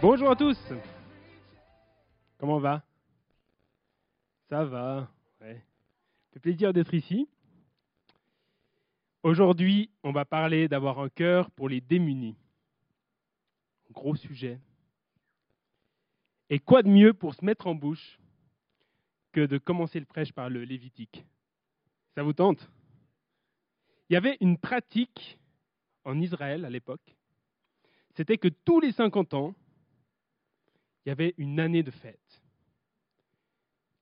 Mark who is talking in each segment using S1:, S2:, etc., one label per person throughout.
S1: Bonjour à tous. Comment va? Ça va. Ouais. Plaisir d'être ici. Aujourd'hui, on va parler d'avoir un cœur pour les démunis. Gros sujet. Et quoi de mieux pour se mettre en bouche que de commencer le prêche par le Lévitique? Ça vous tente? Il y avait une pratique en Israël à l'époque. C'était que tous les 50 ans, il y avait une année de fête.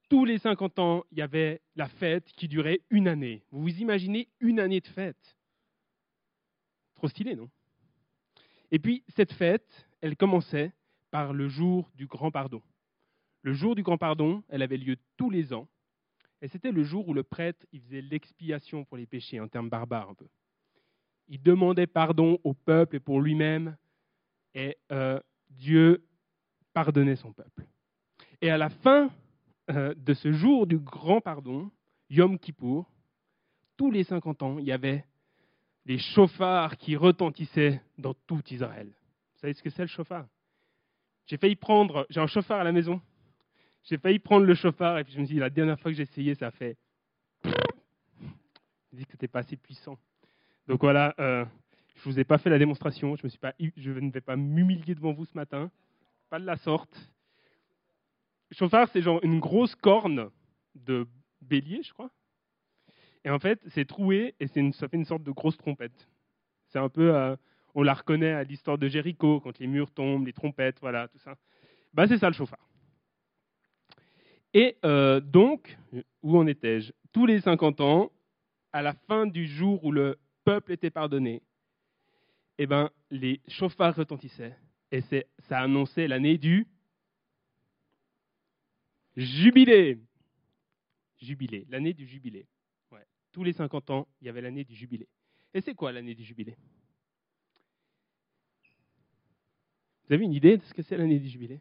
S1: Tous les 50 ans, il y avait la fête qui durait une année. Vous vous imaginez une année de fête? Trop stylé, non? Et puis, cette fête, elle commençait par le jour du grand pardon. Le jour du grand pardon, elle avait lieu tous les ans. Et c'était le jour où le prêtre il faisait l'expiation pour les péchés, en termes barbares un peu. Il demandait pardon au peuple et pour lui-même. Et euh, Dieu pardonnait son peuple. Et à la fin euh, de ce jour du grand pardon, Yom Kippour, tous les 50 ans, il y avait des chauffards qui retentissaient dans tout Israël. Vous savez ce que c'est le chauffard? J'ai failli prendre, j'ai un chauffard à la maison, j'ai failli prendre le chauffard et puis je me suis dit, la dernière fois que j'ai essayé, ça fait... Je me dis que c'était pas assez puissant. Donc voilà, euh, je ne vous ai pas fait la démonstration, je, me suis pas, je ne vais pas m'humilier devant vous ce matin pas de la sorte. Chauffard, c'est genre une grosse corne de bélier, je crois. Et en fait, c'est troué et une, ça fait une sorte de grosse trompette. C'est un peu, euh, on la reconnaît à l'histoire de Jéricho, quand les murs tombent, les trompettes, voilà, tout ça. Bah, c'est ça le chauffard. Et euh, donc, où en étais-je? Tous les 50 ans, à la fin du jour où le peuple était pardonné, eh ben, les chauffards retentissaient et ça annonçait l'année du jubilé. Jubilé, l'année du jubilé. Tous les 50 ans, il y avait l'année du jubilé. Et c'est quoi l'année du jubilé? Vous avez une idée de ce que c'est l'année du jubilé?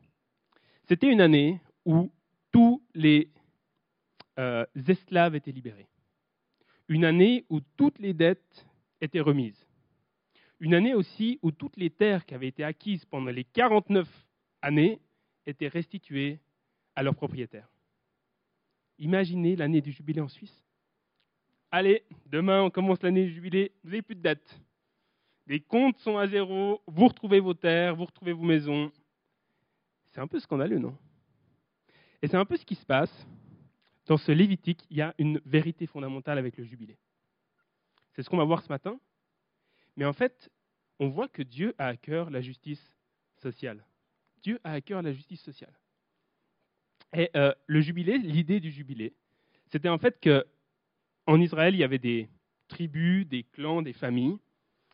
S1: C'était une année où tous les euh, esclaves étaient libérés. Une année où toutes les dettes étaient remises. Une année aussi où toutes les terres qui avaient été acquises pendant les 49 années étaient restituées à leurs propriétaires. Imaginez l'année du jubilé en Suisse. Allez, demain on commence l'année du jubilé, vous n'avez plus de dette. Les comptes sont à zéro, vous retrouvez vos terres, vous retrouvez vos maisons. C'est un peu scandaleux, non? Et c'est un peu ce qui se passe. Dans ce Lévitique, il y a une vérité fondamentale avec le jubilé. C'est ce qu'on va voir ce matin. Mais en fait, on voit que Dieu a à cœur la justice sociale. Dieu a à cœur la justice sociale. Et euh, le jubilé, l'idée du jubilé, c'était en fait que en Israël, il y avait des tribus, des clans, des familles,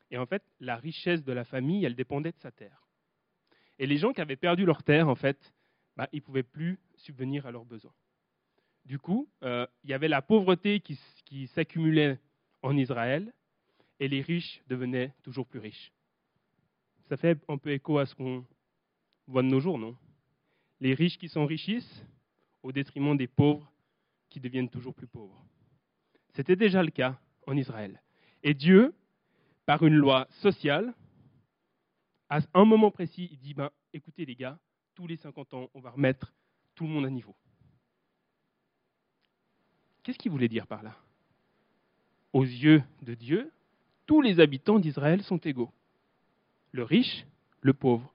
S1: et en fait, la richesse de la famille, elle dépendait de sa terre. Et les gens qui avaient perdu leur terre, en fait, bah, ils ne pouvaient plus subvenir à leurs besoins. Du coup, euh, il y avait la pauvreté qui s'accumulait en Israël, et les riches devenaient toujours plus riches. Ça fait un peu écho à ce qu'on voit de nos jours, non? Les riches qui s'enrichissent au détriment des pauvres qui deviennent toujours plus pauvres. C'était déjà le cas en Israël. Et Dieu, par une loi sociale, à un moment précis, il dit, ben, écoutez les gars, tous les 50 ans, on va remettre tout le monde à niveau. Qu'est-ce qu'il voulait dire par là? Aux yeux de Dieu, tous les habitants d'Israël sont égaux. Le riche, le pauvre,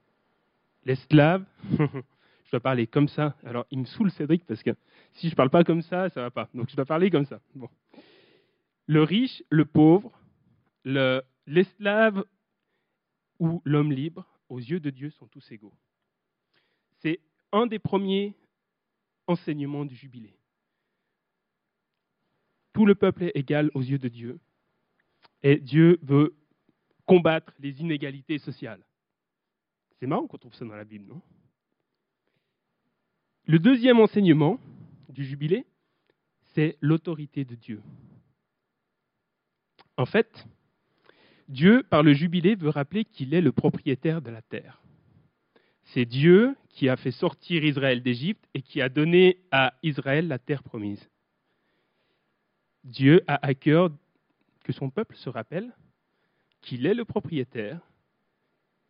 S1: l'esclave. je dois parler comme ça. Alors, il me saoule Cédric parce que si je ne parle pas comme ça, ça ne va pas. Donc, je dois parler comme ça. Le riche, le pauvre, l'esclave ou l'homme libre, aux yeux de Dieu, sont tous égaux. C'est un des premiers enseignements du jubilé. Tout le peuple est égal aux yeux de Dieu et Dieu veut combattre les inégalités sociales. C'est marrant qu'on trouve ça dans la Bible, non? Le deuxième enseignement du jubilé, c'est l'autorité de Dieu. En fait, Dieu, par le jubilé, veut rappeler qu'il est le propriétaire de la terre. C'est Dieu qui a fait sortir Israël d'Égypte et qui a donné à Israël la terre promise. Dieu a à cœur que son peuple se rappelle qu'il est le propriétaire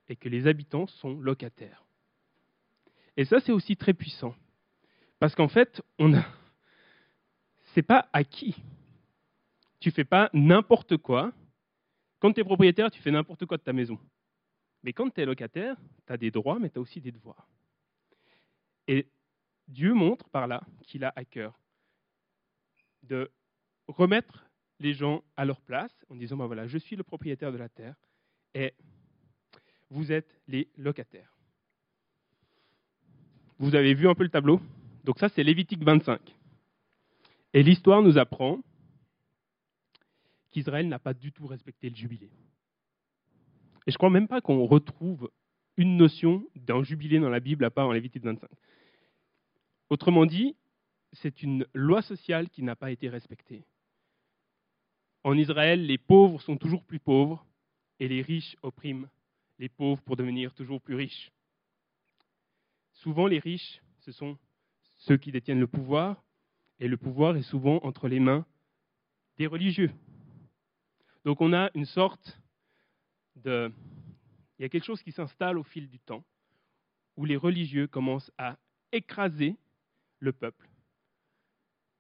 S1: et que les habitants sont locataires. Et ça, c'est aussi très puissant. Parce qu'en fait, on a. C'est pas acquis. Tu fais pas n'importe quoi. Quand tu es propriétaire, tu fais n'importe quoi de ta maison. Mais quand tu es locataire, tu as des droits, mais tu as aussi des devoirs. Et Dieu montre par là qu'il a à cœur de remettre les gens à leur place en disant ben voilà, je suis le propriétaire de la terre et vous êtes les locataires. Vous avez vu un peu le tableau? Donc ça, c'est Lévitique 25. Et l'histoire nous apprend qu'Israël n'a pas du tout respecté le jubilé. Et je ne crois même pas qu'on retrouve une notion d'un jubilé dans la Bible à part en Lévitique 25. Autrement dit, c'est une loi sociale qui n'a pas été respectée. En Israël, les pauvres sont toujours plus pauvres et les riches oppriment les pauvres pour devenir toujours plus riches. Souvent, les riches, ce sont ceux qui détiennent le pouvoir, et le pouvoir est souvent entre les mains des religieux. Donc on a une sorte de... Il y a quelque chose qui s'installe au fil du temps, où les religieux commencent à écraser le peuple,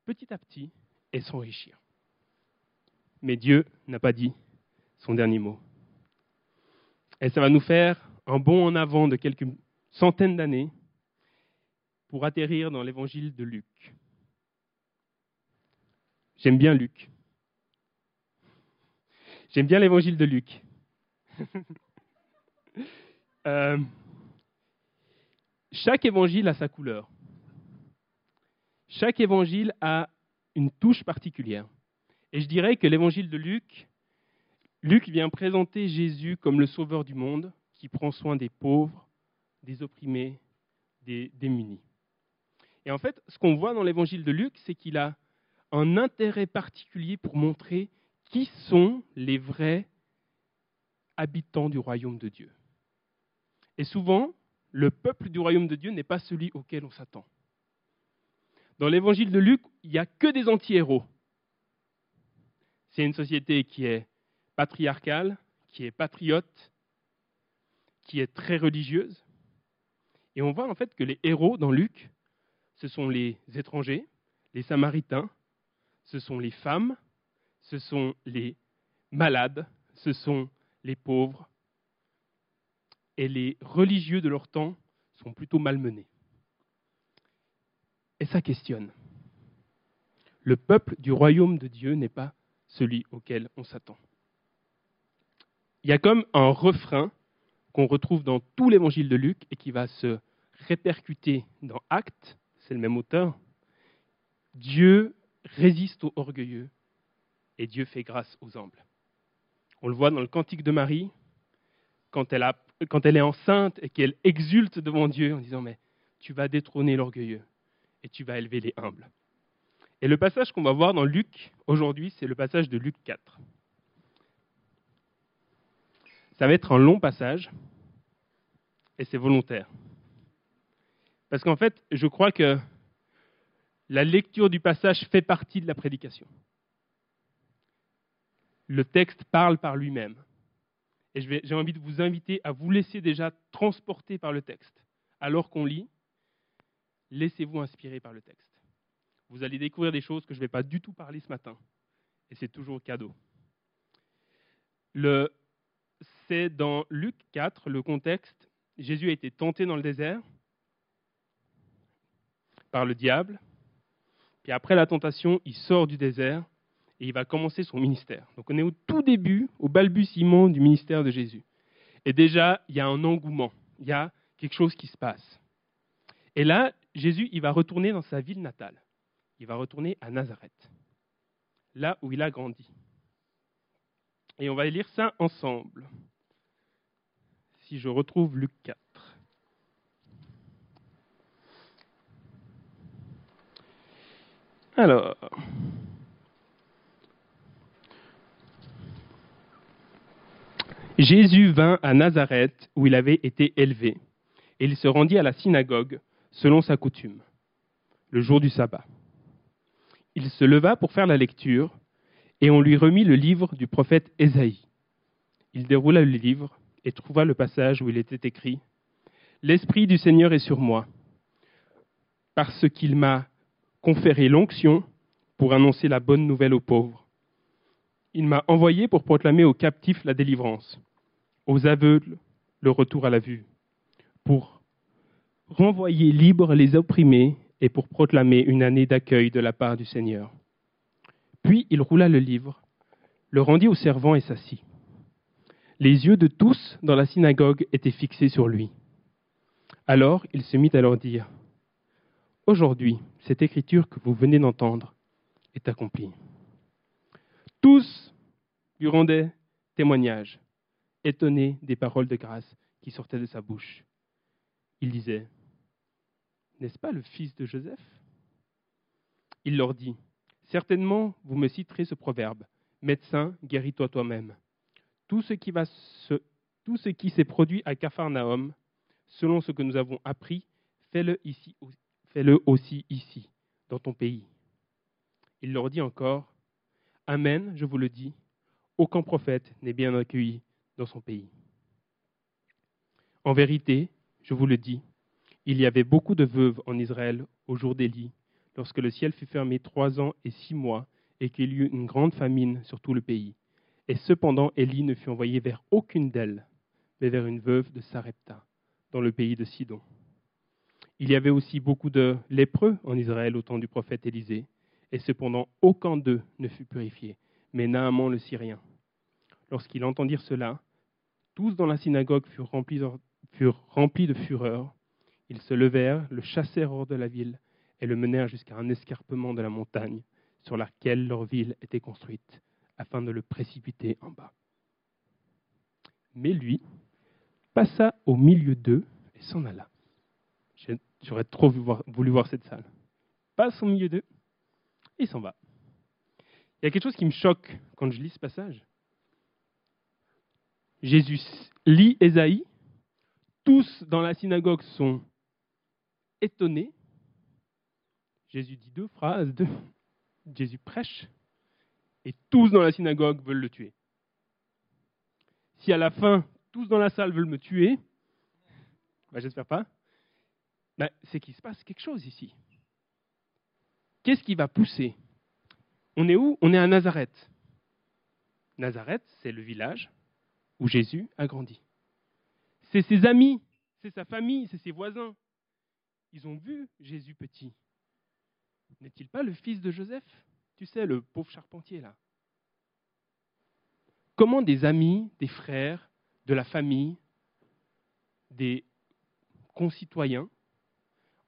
S1: petit à petit, et s'enrichir. Mais Dieu n'a pas dit son dernier mot. Et ça va nous faire un bond en avant de quelques centaines d'années pour atterrir dans l'évangile de Luc. J'aime bien Luc. J'aime bien l'évangile de Luc. Euh, chaque évangile a sa couleur. Chaque évangile a une touche particulière. Et je dirais que l'évangile de Luc, Luc vient présenter Jésus comme le sauveur du monde qui prend soin des pauvres, des opprimés, des démunis. Et en fait, ce qu'on voit dans l'évangile de Luc, c'est qu'il a un intérêt particulier pour montrer qui sont les vrais habitants du royaume de Dieu. Et souvent, le peuple du royaume de Dieu n'est pas celui auquel on s'attend. Dans l'évangile de Luc, il n'y a que des anti-héros. C'est une société qui est patriarcale, qui est patriote, qui est très religieuse. Et on voit en fait que les héros dans Luc, ce sont les étrangers, les samaritains, ce sont les femmes, ce sont les malades, ce sont les pauvres. Et les religieux de leur temps sont plutôt malmenés. Et ça questionne. Le peuple du royaume de Dieu n'est pas celui auquel on s'attend. Il y a comme un refrain qu'on retrouve dans tout l'évangile de Luc et qui va se répercuter dans Actes c'est le même auteur. Dieu résiste aux orgueilleux et Dieu fait grâce aux humbles. On le voit dans le cantique de Marie, quand elle, quand elle est enceinte et qu'elle exulte devant Dieu en disant Mais tu vas détrôner l'orgueilleux et tu vas élever les humbles. Et le passage qu'on va voir dans Luc aujourd'hui, c'est le passage de Luc 4. Ça va être un long passage et c'est volontaire. Parce qu'en fait, je crois que la lecture du passage fait partie de la prédication. Le texte parle par lui-même. Et j'ai envie de vous inviter à vous laisser déjà transporter par le texte. Alors qu'on lit, laissez-vous inspirer par le texte. Vous allez découvrir des choses que je ne vais pas du tout parler ce matin. Et c'est toujours cadeau. c'est dans Luc 4, le contexte. Jésus a été tenté dans le désert par le diable. Puis après la tentation, il sort du désert et il va commencer son ministère. Donc on est au tout début, au balbutiement du ministère de Jésus. Et déjà, il y a un engouement, il y a quelque chose qui se passe. Et là, Jésus, il va retourner dans sa ville natale. Il va retourner à Nazareth, là où il a grandi. Et on va lire ça ensemble. Si je retrouve Luc 4. Alors. Jésus vint à Nazareth où il avait été élevé, et il se rendit à la synagogue selon sa coutume, le jour du sabbat. Il se leva pour faire la lecture, et on lui remit le livre du prophète Ésaïe. il déroula le livre et trouva le passage où il était écrit L'Esprit du Seigneur est sur moi, parce qu'il m'a conféré l'onction pour annoncer la bonne nouvelle aux pauvres. Il m'a envoyé pour proclamer aux captifs la délivrance, aux aveugles le retour à la vue, pour renvoyer libres les opprimés et pour proclamer une année d'accueil de la part du Seigneur. Puis il roula le livre, le rendit au servant et s'assit. Les yeux de tous dans la synagogue étaient fixés sur lui. Alors il se mit à leur dire, Aujourd'hui, cette écriture que vous venez d'entendre est accomplie. Tous lui rendaient témoignage, étonnés des paroles de grâce qui sortaient de sa bouche. Il disait, N'est-ce pas le fils de Joseph? Il leur dit, Certainement, vous me citerez ce proverbe, Médecin, guéris-toi toi-même. Tout ce qui, s'est produit à Capharnaüm, selon ce que nous avons appris, fais-le aussi ici, dans ton pays. Il leur dit encore, Amen, je vous le dis, aucun prophète n'est bien accueilli dans son pays. En vérité, je vous le dis, il y avait beaucoup de veuves en Israël au jour d'Élie, lorsque le ciel fut fermé trois ans et six mois, et qu'il y eut une grande famine sur tout le pays. Et cependant, Élie ne fut envoyé vers aucune d'elles, mais vers une veuve de Sarepta, dans le pays de Sidon. Il y avait aussi beaucoup de lépreux en Israël au temps du prophète Élisée, et cependant aucun d'eux ne fut purifié, mais Naaman le Syrien. Lorsqu'ils entendirent cela, tous dans la synagogue furent remplis, furent remplis de fureur. Ils se levèrent, le chassèrent hors de la ville, et le menèrent jusqu'à un escarpement de la montagne sur laquelle leur ville était construite, afin de le précipiter en bas. Mais lui passa au milieu d'eux et s'en alla. J'aurais trop voulu voir cette salle. Passe au milieu d'eux et s'en va. Il y a quelque chose qui me choque quand je lis ce passage. Jésus lit Ésaïe, tous dans la synagogue sont étonnés. Jésus dit deux phrases. Jésus prêche, et tous dans la synagogue veulent le tuer. Si à la fin, tous dans la salle veulent me tuer, ben j'espère pas, ben c'est qu'il se passe quelque chose ici. Qu'est-ce qui va pousser? On est où? On est à Nazareth. Nazareth, c'est le village où Jésus a grandi. C'est ses amis, c'est sa famille, c'est ses voisins. Ils ont vu Jésus petit. N'est-il pas le fils de Joseph? Tu sais, le pauvre charpentier là. Comment des amis, des frères, de la famille, des concitoyens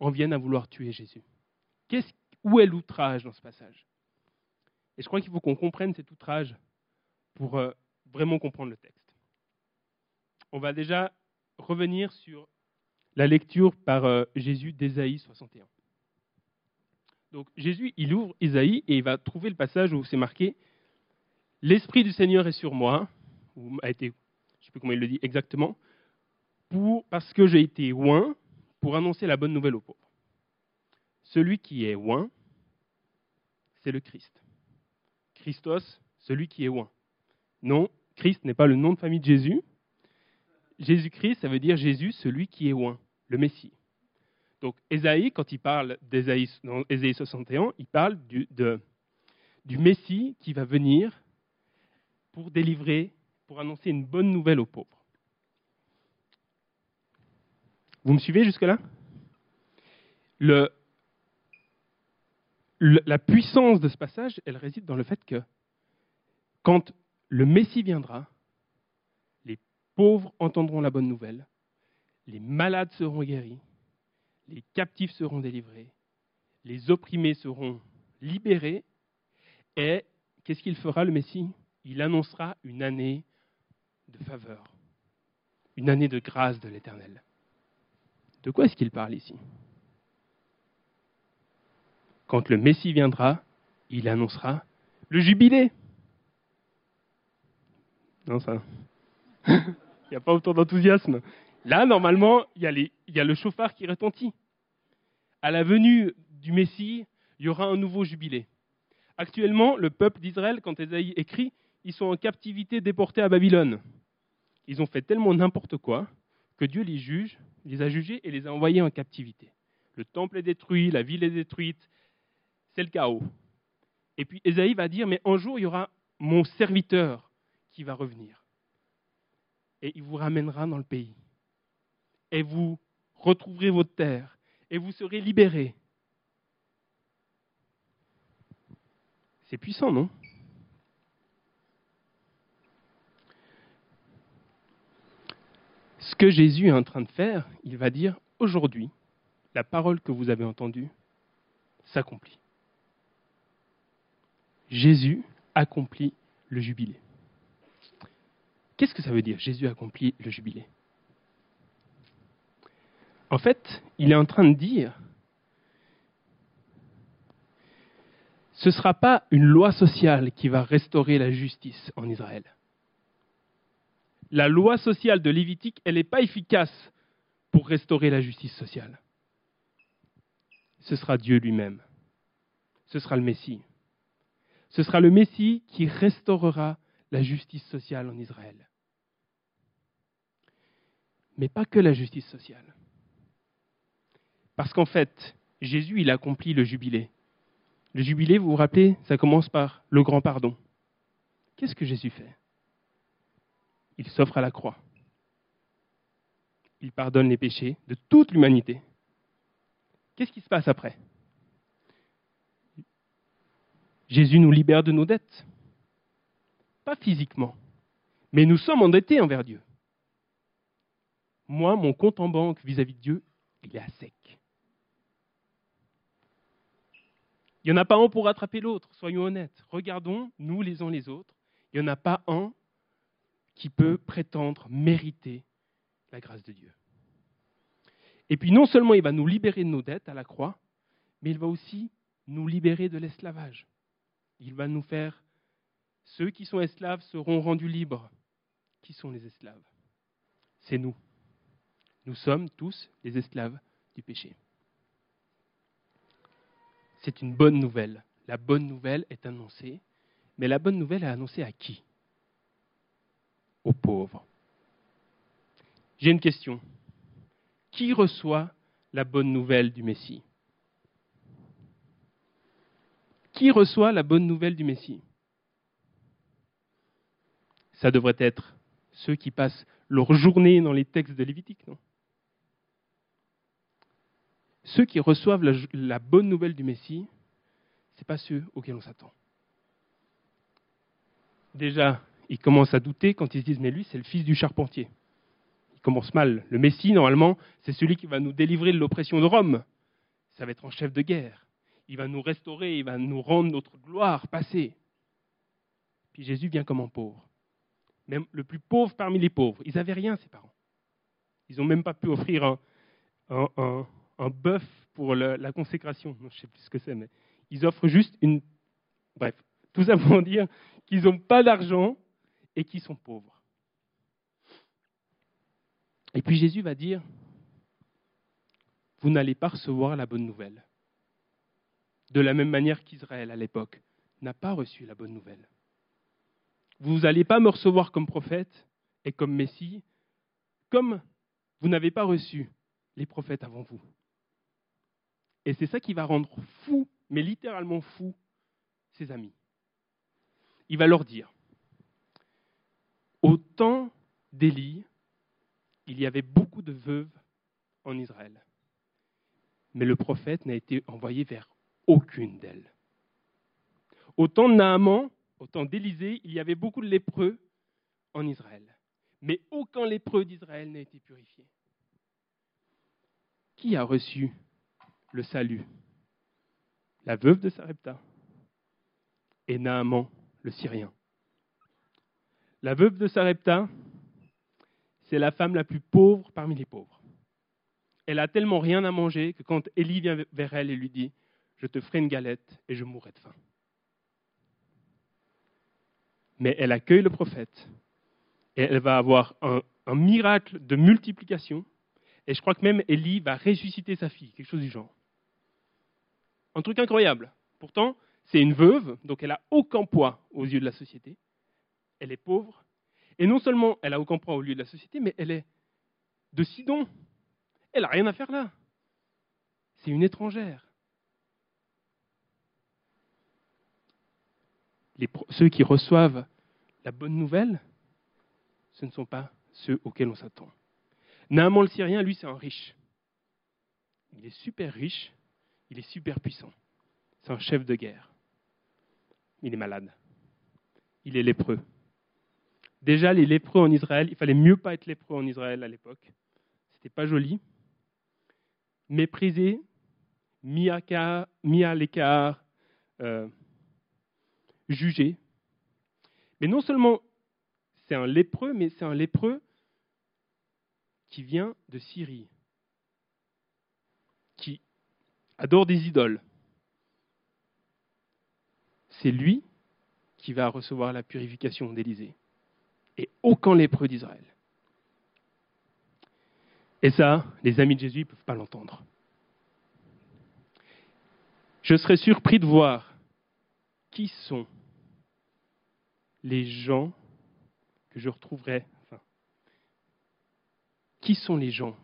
S1: en viennent à vouloir tuer Jésus? Où est l'outrage dans ce passage? Et je crois qu'il faut qu'on comprenne cet outrage pour euh, vraiment comprendre le texte. On va déjà revenir sur la lecture par euh, Jésus d'Ésaïe 61. Donc Jésus, il ouvre Isaïe et il va trouver le passage où c'est marqué L'Esprit du Seigneur est sur moi, ou a été, je ne sais plus comment il le dit exactement, pour, parce que j'ai été oint pour annoncer la bonne nouvelle aux pauvres. Celui qui est oint, c'est le Christ. Christos, celui qui est oint. Non, Christ n'est pas le nom de famille de Jésus. Jésus-Christ, ça veut dire Jésus, celui qui est oint, le Messie. Donc Ésaïe, quand il parle d'Ésaïe, dans Ésaïe 61, il parle du, Messie qui va venir pour délivrer, pour annoncer une bonne nouvelle aux pauvres. Vous me suivez jusque-là? La puissance de ce passage, elle réside dans le fait que quand le Messie viendra, les pauvres entendront la bonne nouvelle, les malades seront guéris, les captifs seront délivrés, les opprimés seront libérés, et qu'est-ce qu'il fera le Messie? Il annoncera une année de faveur, une année de grâce de l'Éternel. De quoi est-ce qu'il parle ici? Quand le Messie viendra, il annoncera le jubilé. Non, ça. Il n'y a pas autant d'enthousiasme. Là, normalement, il y, a le chauffard qui retentit. À la venue du Messie, il y aura un nouveau jubilé. Actuellement, le peuple d'Israël, quand Ésaïe écrit, ils sont en captivité déportés à Babylone. ils ont fait tellement n'importe quoi que Dieu les juge, les a jugés et les a envoyés en captivité. Le temple est détruit, la ville est détruite, c'est le chaos. Et puis Ésaïe va dire, mais un jour, il y aura mon serviteur qui va revenir. Et il vous ramènera dans le pays. Et vous retrouverez votre terre. Et vous serez libérés. C'est puissant, non? Ce que Jésus est en train de faire, il va dire, aujourd'hui, la parole que vous avez entendue s'accomplit. Jésus accomplit le jubilé. Qu'est-ce que ça veut dire Jésus accomplit le jubilé? En fait, il est en train de dire ce ne sera pas une loi sociale qui va restaurer la justice en Israël. La loi sociale de Lévitique, elle n'est pas efficace pour restaurer la justice sociale. Ce sera Dieu lui-même. Ce sera le Messie. Ce sera le Messie qui restaurera la justice sociale en Israël. Mais pas que la justice sociale. Parce qu'en fait, Jésus, il accomplit le jubilé. Le jubilé, vous vous rappelez, ça commence par le grand pardon. Qu'est-ce que Jésus fait? Il s'offre à la croix. Il pardonne les péchés de toute l'humanité. Qu'est-ce qui se passe après? Jésus nous libère de nos dettes. Pas physiquement, mais nous sommes endettés envers Dieu. Moi, mon compte en banque vis-à-vis de Dieu, il est à sec. Il n'y en a pas un pour rattraper l'autre, soyons honnêtes. Regardons, nous les uns les autres, il n'y en a pas un qui peut prétendre mériter la grâce de Dieu. Et puis non seulement il va nous libérer de nos dettes à la croix, mais il va aussi nous libérer de l'esclavage. Il va nous faire, ceux qui sont esclaves seront rendus libres. Qui sont les esclaves? C'est nous. Nous sommes tous les esclaves du péché. C'est une bonne nouvelle. La bonne nouvelle est annoncée, mais la bonne nouvelle est annoncée à qui? Aux pauvres. J'ai une question. Qui reçoit la bonne nouvelle du Messie? Qui reçoit la bonne nouvelle du Messie? Ça devrait être ceux qui passent leur journée dans les textes de Lévitique, non? Ceux qui reçoivent la, bonne nouvelle du Messie, ce n'est pas ceux auxquels on s'attend. Déjà, ils commencent à douter quand ils se disent, mais lui, c'est le fils du charpentier. Il commence mal. Le Messie, normalement, c'est celui qui va nous délivrer de l'oppression de Rome. Ça va être un chef de guerre il va nous restaurer, il va nous rendre notre gloire passée. Puis Jésus vient comme un pauvre. Même le plus pauvre parmi les pauvres. Ils n'avaient rien, ses parents. Ils n'ont même pas pu offrir un, bœuf pour la consécration. je ne sais plus ce que c'est, mais ils offrent juste une. Bref, tout ça pour dire qu'ils n'ont pas d'argent et qu'ils sont pauvres. Et puis Jésus va dire Vous n'allez pas recevoir la bonne nouvelle de la même manière qu'Israël à l'époque n'a pas reçu la bonne nouvelle. Vous n'allez pas me recevoir comme prophète et comme Messie, comme vous n'avez pas reçu les prophètes avant vous. Et c'est ça qui va rendre fou, mais littéralement fou, ses amis. Il va leur dire, au temps d'Élie, il y avait beaucoup de veuves en Israël. Mais le prophète n'a été envoyé vers aucune d'elles. Au temps de Naaman, au temps d'Élisée, il y avait beaucoup de lépreux en Israël. Mais aucun lépreux d'Israël n'a été purifié. Qui a reçu le salut La veuve de Sarepta et Naaman, le Syrien. La veuve de Sarepta, c'est la femme la plus pauvre parmi les pauvres. Elle a tellement rien à manger que quand Élie vient vers elle et lui dit je te ferai une galette et je mourrai de faim. Mais elle accueille le prophète et elle va avoir un, miracle de multiplication. Et je crois que même Élie va ressusciter sa fille, quelque chose du genre. Un truc incroyable. Pourtant, c'est une veuve, donc elle n'a aucun poids aux yeux de la société. Elle est pauvre. Et non seulement elle a aucun point au lieu de la société, mais elle est de Sidon. Elle n'a rien à faire là. C'est une étrangère. ceux qui reçoivent la bonne nouvelle, ce ne sont pas ceux auxquels on s'attend. Naaman le Syrien, lui, c'est un riche. Il est super riche, il est super puissant. C'est un chef de guerre. Il est malade. Il est lépreux. Déjà, les lépreux en Israël, il fallait mieux pas être lépreux en Israël à l'époque. C'était pas joli. Méprisé, mis à, l'écart, euh, jugé. Mais non seulement c'est un lépreux, mais c'est un lépreux qui vient de Syrie, qui adore des idoles. C'est lui qui va recevoir la purification d'Élysée, et aucun lépreux d'Israël. Et ça, les amis de Jésus ne peuvent pas l'entendre. Je serais surpris de voir qui sont les gens que je retrouverai, qui sont les gens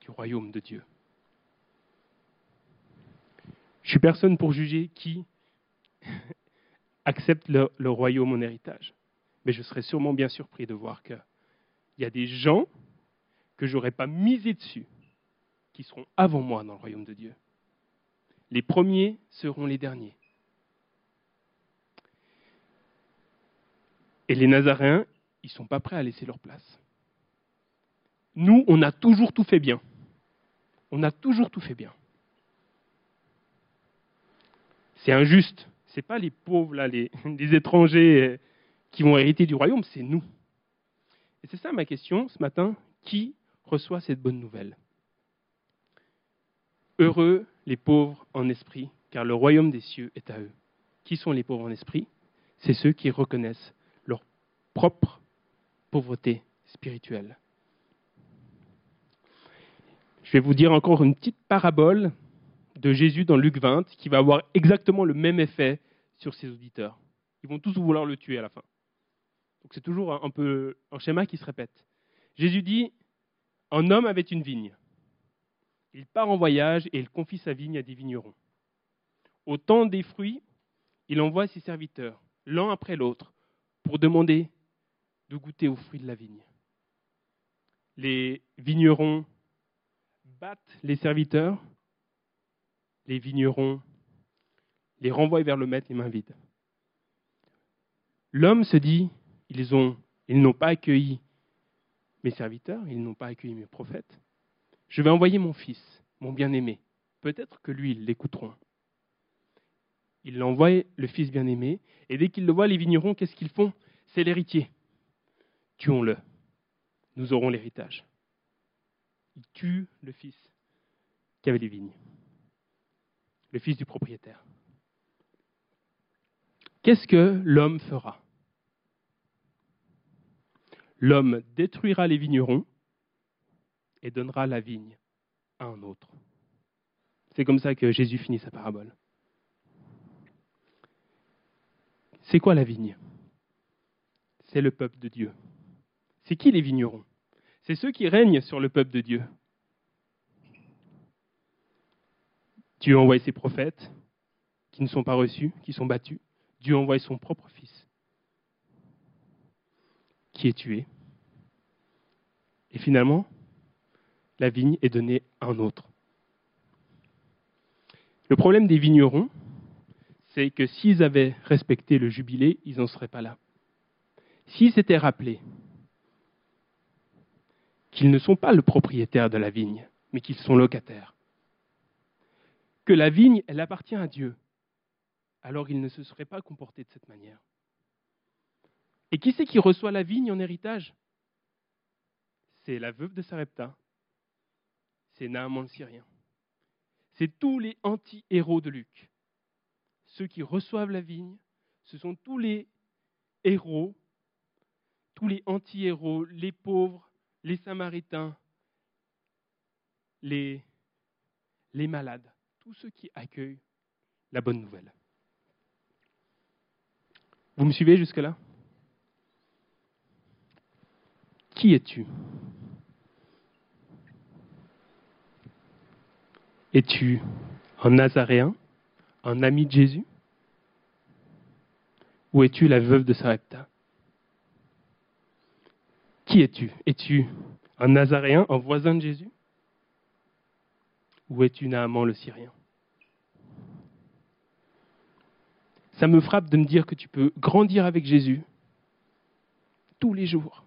S1: du royaume de Dieu Je suis personne pour juger qui accepte le, royaume en héritage. Mais je serais sûrement bien surpris de voir qu'il y a des gens que je n'aurais pas misé dessus qui seront avant moi dans le royaume de Dieu. Les premiers seront les derniers. Et les Nazaréens, ils ne sont pas prêts à laisser leur place. Nous, on a toujours tout fait bien. On a toujours tout fait bien. C'est injuste. Ce n'est pas les pauvres, là, les, les étrangers euh, qui vont hériter du royaume, c'est nous. Et c'est ça ma question ce matin. Qui reçoit cette bonne nouvelle? Heureux les pauvres en esprit, car le royaume des cieux est à eux. Qui sont les pauvres en esprit? C'est ceux qui reconnaissent propre pauvreté spirituelle. Je vais vous dire encore une petite parabole de Jésus dans Luc 20 qui va avoir exactement le même effet sur ses auditeurs. Ils vont tous vouloir le tuer à la fin. Donc c'est toujours un peu un schéma qui se répète. Jésus dit Un homme avait une vigne. Il part en voyage et il confie sa vigne à des vignerons. Au temps des fruits, il envoie ses serviteurs, l'un après l'autre, pour demander de goûter aux fruits de la vigne. Les vignerons battent les serviteurs, les vignerons les renvoient vers le maître les mains vides. L'homme se dit, ils ont, ils n'ont pas accueilli mes serviteurs, ils n'ont pas accueilli mes prophètes. Je vais envoyer mon fils, mon bien-aimé. Peut-être que lui, ils l'écouteront. Il envoie le fils bien-aimé, et dès qu'ils le voient, les vignerons, qu'est-ce qu'ils font? C'est l'héritier tuons-le, nous aurons l'héritage. Il tue le fils qui avait les vignes, le fils du propriétaire. Qu'est-ce que l'homme fera? L'homme détruira les vignerons et donnera la vigne à un autre. C'est comme ça que Jésus finit sa parabole. C'est quoi la vigne? C'est le peuple de Dieu. C'est qui les vignerons? C'est ceux qui règnent sur le peuple de Dieu. Dieu envoie ses prophètes qui ne sont pas reçus, qui sont battus. Dieu envoie son propre fils qui est tué. Et finalement, la vigne est donnée à un autre. Le problème des vignerons, c'est que s'ils avaient respecté le jubilé, ils n'en seraient pas là. S'ils s'étaient rappelés qu'ils ne sont pas le propriétaire de la vigne, mais qu'ils sont locataires. La vigne, elle appartient à Dieu. Alors ils ne se seraient pas comportés de cette manière. Et qui c'est qui reçoit la vigne en héritage? C'est la veuve de Sarepta. C'est Naaman le Syrien. C'est tous les anti-héros de Luc. Ceux qui reçoivent la vigne, ce sont tous les héros, tous les anti-héros, les pauvres, les Samaritains, les, les malades, tous ceux qui accueillent la bonne nouvelle. Vous me suivez jusque-là? Qui es-tu? Es-tu un Nazaréen, un ami de Jésus? Ou es-tu la veuve de Sarepta? Qui es-tu? Es-tu un Nazaréen, un voisin de Jésus? Ou es-tu Naaman le Syrien? Ça me frappe de me dire que tu peux grandir avec Jésus tous les jours,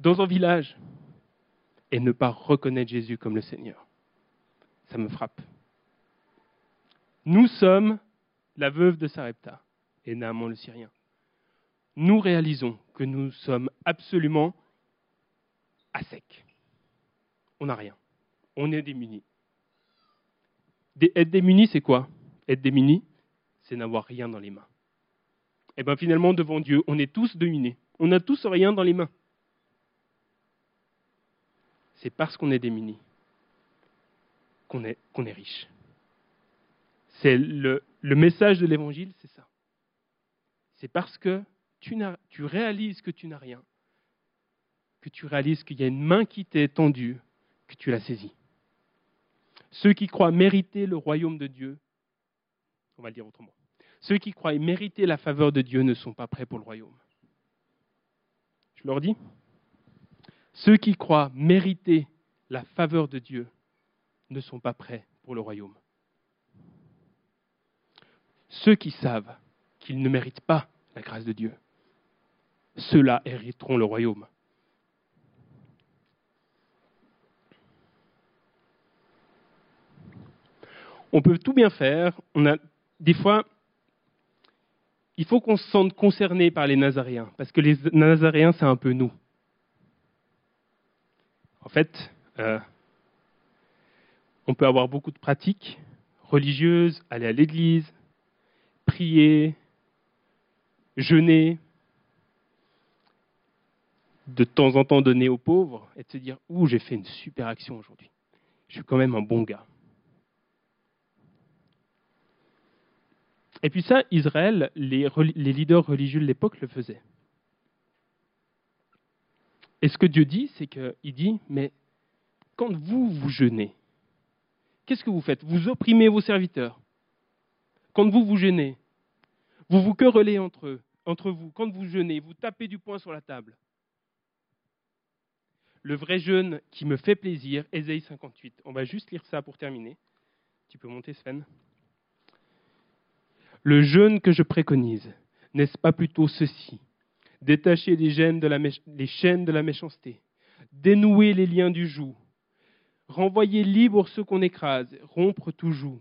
S1: dans un village, et ne pas reconnaître Jésus comme le Seigneur. Ça me frappe. Nous sommes la veuve de Sarepta et Naaman le Syrien. Nous réalisons que nous sommes absolument à sec. On n'a rien. On est démunis. Être démuni, c'est quoi? Être démuni, c'est n'avoir rien dans les mains. Et eh bien finalement, devant Dieu, on est tous dominés. On n'a tous rien dans les mains. C'est parce qu'on est démunis qu'on est, riche. C'est le, le message de l'évangile, c'est ça. C'est parce que tu, tu réalises que tu n'as rien, que tu réalises qu'il y a une main qui t'est tendue, que tu l'as saisie. Ceux qui croient mériter le royaume de Dieu, on va le dire autrement, ceux qui croient mériter la faveur de Dieu ne sont pas prêts pour le royaume. Je leur dis, ceux qui croient mériter la faveur de Dieu ne sont pas prêts pour le royaume. Ceux qui savent qu'ils ne méritent pas la grâce de Dieu, ceux-là hériteront le royaume. On peut tout bien faire. On a des fois, il faut qu'on se sente concerné par les Nazaréens, parce que les Nazaréens, c'est un peu nous. En fait, euh, on peut avoir beaucoup de pratiques religieuses, aller à l'église, prier, jeûner, de temps en temps donner aux pauvres, et de se dire Ouh, j'ai fait une super action aujourd'hui. Je suis quand même un bon gars. Et puis ça, Israël, les, leaders religieux de l'époque le faisaient. Et ce que Dieu dit, c'est qu'il dit, mais quand vous, vous jeûnez, qu'est-ce que vous faites? Vous opprimez vos serviteurs. Quand vous, vous jeûnez, vous vous querellez entre entre vous. Quand vous jeûnez, vous tapez du poing sur la table. Le vrai jeûne qui me fait plaisir, Ésaïe 58. On va juste lire ça pour terminer. Tu peux monter, Sven? Le jeûne que je préconise, n'est-ce pas plutôt ceci? Détacher les, chaînes de la, méchanceté, dénouer les liens du joug, renvoyer libre ceux qu'on écrase, rompre tout joug.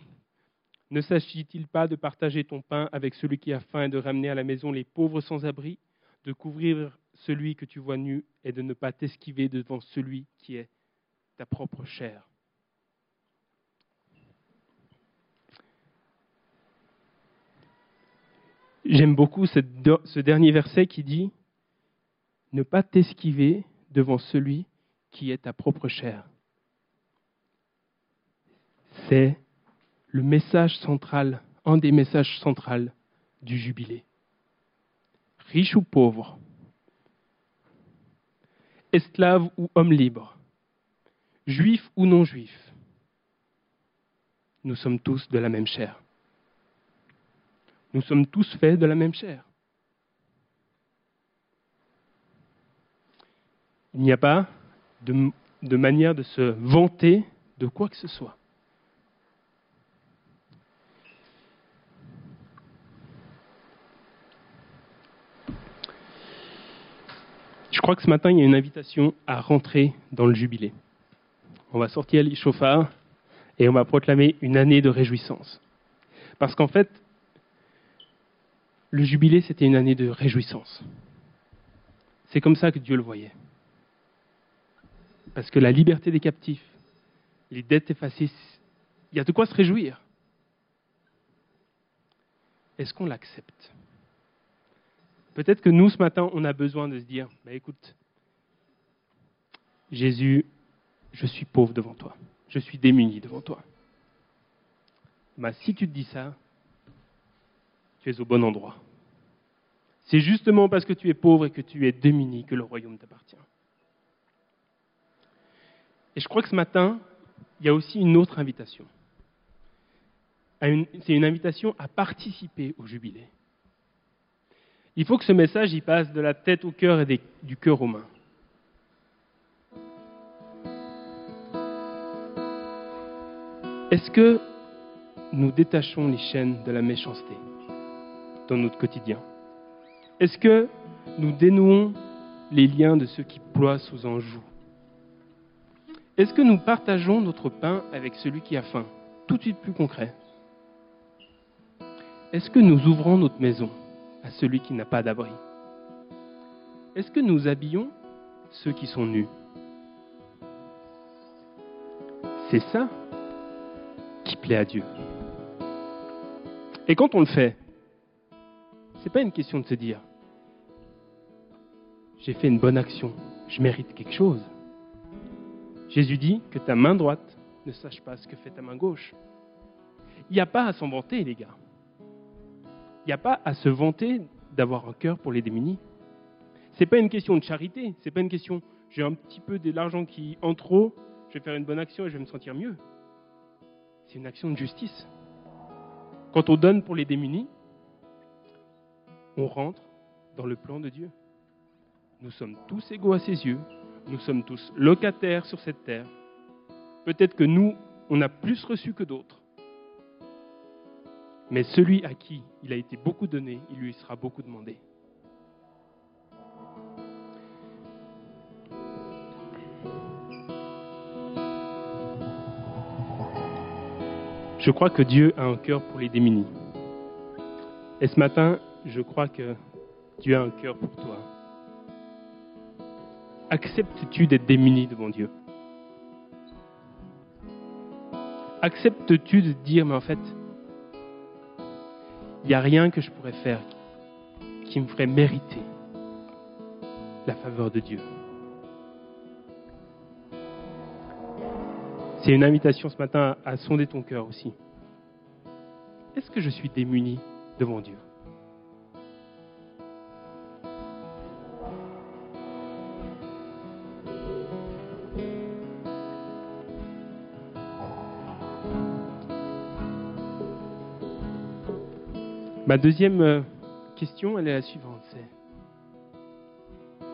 S1: Ne s'agit-il pas de partager ton pain avec celui qui a faim et de ramener à la maison les pauvres sans abri, de couvrir celui que tu vois nu et de ne pas t'esquiver devant celui qui est ta propre chair? J'aime beaucoup ce dernier verset qui dit Ne pas t'esquiver devant celui qui est ta propre chair. C'est le message central, un des messages centraux du jubilé. Riche ou pauvre, esclave ou homme libre, juif ou non juif, nous sommes tous de la même chair. Nous sommes tous faits de la même chair. Il n'y a pas de, manière de se vanter de quoi que ce soit. Je crois que ce matin, il y a une invitation à rentrer dans le jubilé. On va sortir chauffards et on va proclamer une année de réjouissance. Parce qu'en fait, le jubilé, c'était une année de réjouissance. C'est comme ça que Dieu le voyait. Parce que la liberté des captifs, les dettes effacées, il y a de quoi se réjouir. Est-ce qu'on l'accepte? Peut-être que nous, ce matin, on a besoin de se dire, bah, écoute, Jésus, je suis pauvre devant toi, je suis démuni devant toi. Bah, si tu te dis ça, tu es au bon endroit. C'est justement parce que tu es pauvre et que tu es démuni que le royaume t'appartient. Et je crois que ce matin, il y a aussi une autre invitation. C'est une invitation à participer au jubilé. Il faut que ce message y passe de la tête au cœur et du cœur aux mains. Est-ce que nous détachons les chaînes de la méchanceté? Dans notre quotidien. Est-ce que nous dénouons les liens de ceux qui ploient sous un joug? Est-ce que nous partageons notre pain avec celui qui a faim? Tout de suite plus concret. Est-ce que nous ouvrons notre maison à celui qui n'a pas d'abri? Est-ce que nous habillons ceux qui sont nus? C'est ça qui plaît à Dieu. Et quand on le fait, ce n'est pas une question de se dire j'ai fait une bonne action, je mérite quelque chose. Jésus dit que ta main droite ne sache pas ce que fait ta main gauche. Il n'y a pas à s'en vanter, les gars. Il n'y a pas à se vanter d'avoir un cœur pour les démunis. Ce n'est pas une question de charité, ce n'est pas une question j'ai un petit peu de l'argent qui en trop, je vais faire une bonne action et je vais me sentir mieux. C'est une action de justice. Quand on donne pour les démunis, on rentre dans le plan de Dieu. Nous sommes tous égaux à ses yeux, nous sommes tous locataires sur cette terre. Peut-être que nous, on a plus reçu que d'autres. Mais celui à qui il a été beaucoup donné, il lui sera beaucoup demandé. Je crois que Dieu a un cœur pour les démunis. Et ce matin, je crois que Dieu a un cœur pour toi. Acceptes-tu d'être démuni devant Dieu? Acceptes-tu de dire, mais en fait, il n'y a rien que je pourrais faire qui me ferait mériter la faveur de Dieu? C'est une invitation ce matin à sonder ton cœur aussi. Est-ce que je suis démuni devant Dieu? Ma deuxième euh, question, elle est la suivante, c'est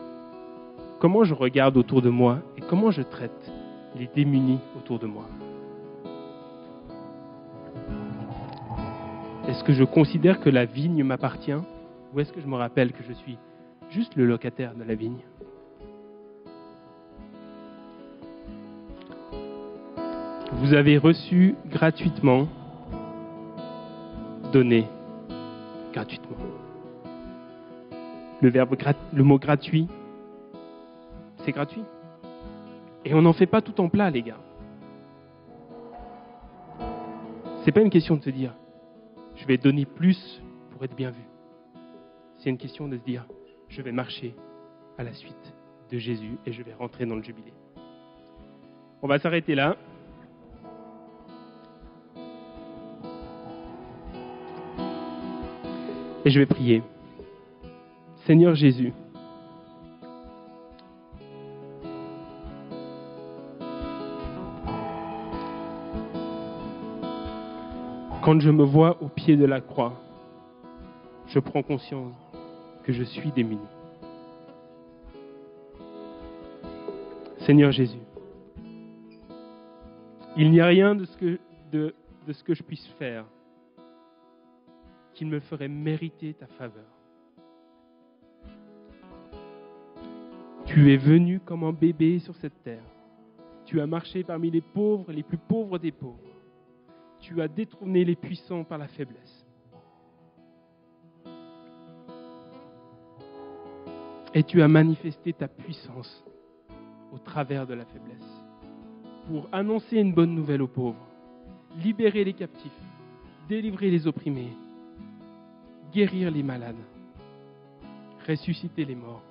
S1: comment je regarde autour de moi et comment je traite les démunis autour de moi? Est-ce que je considère que la vigne m'appartient ou est-ce que je me rappelle que je suis juste le locataire de la vigne? Vous avez reçu gratuitement, donné gratuitement. Le verbe, le mot gratuit, c'est gratuit. Et on n'en fait pas tout en plat, les gars. C'est pas une question de se dire, je vais donner plus pour être bien vu. C'est une question de se dire, je vais marcher à la suite de Jésus et je vais rentrer dans le jubilé. On va s'arrêter là. Et je vais prier. Seigneur Jésus, Quand je me vois au pied de la croix, je prends conscience que je suis démuni. Seigneur Jésus, il n'y a rien de ce, que, de, de ce que je puisse faire qui me ferait mériter ta faveur. Tu es venu comme un bébé sur cette terre. Tu as marché parmi les pauvres, les plus pauvres des pauvres tu as détourné les puissants par la faiblesse. Et tu as manifesté ta puissance au travers de la faiblesse pour annoncer une bonne nouvelle aux pauvres, libérer les captifs, délivrer les opprimés, guérir les malades, ressusciter les morts.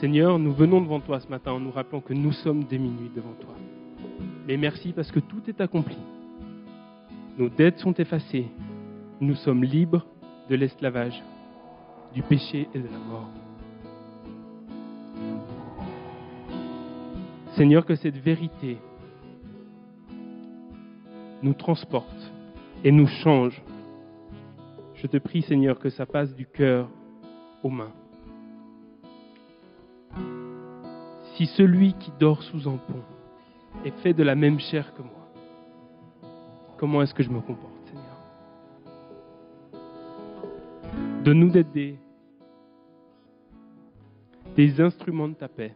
S1: Seigneur, nous venons devant toi ce matin en nous rappelant que nous sommes démunis devant toi. Mais merci parce que tout est accompli. Nos dettes sont effacées. Nous sommes libres de l'esclavage, du péché et de la mort. Seigneur, que cette vérité nous transporte et nous change. Je te prie, Seigneur, que ça passe du cœur aux mains. Si celui qui dort sous un pont est fait de la même chair que moi, comment est-ce que je me comporte, Seigneur? Donne-nous d'être des, instruments de ta paix.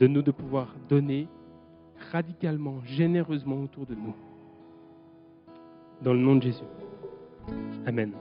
S1: Donne-nous de pouvoir donner radicalement, généreusement autour de nous. Dans le nom de Jésus. Amen.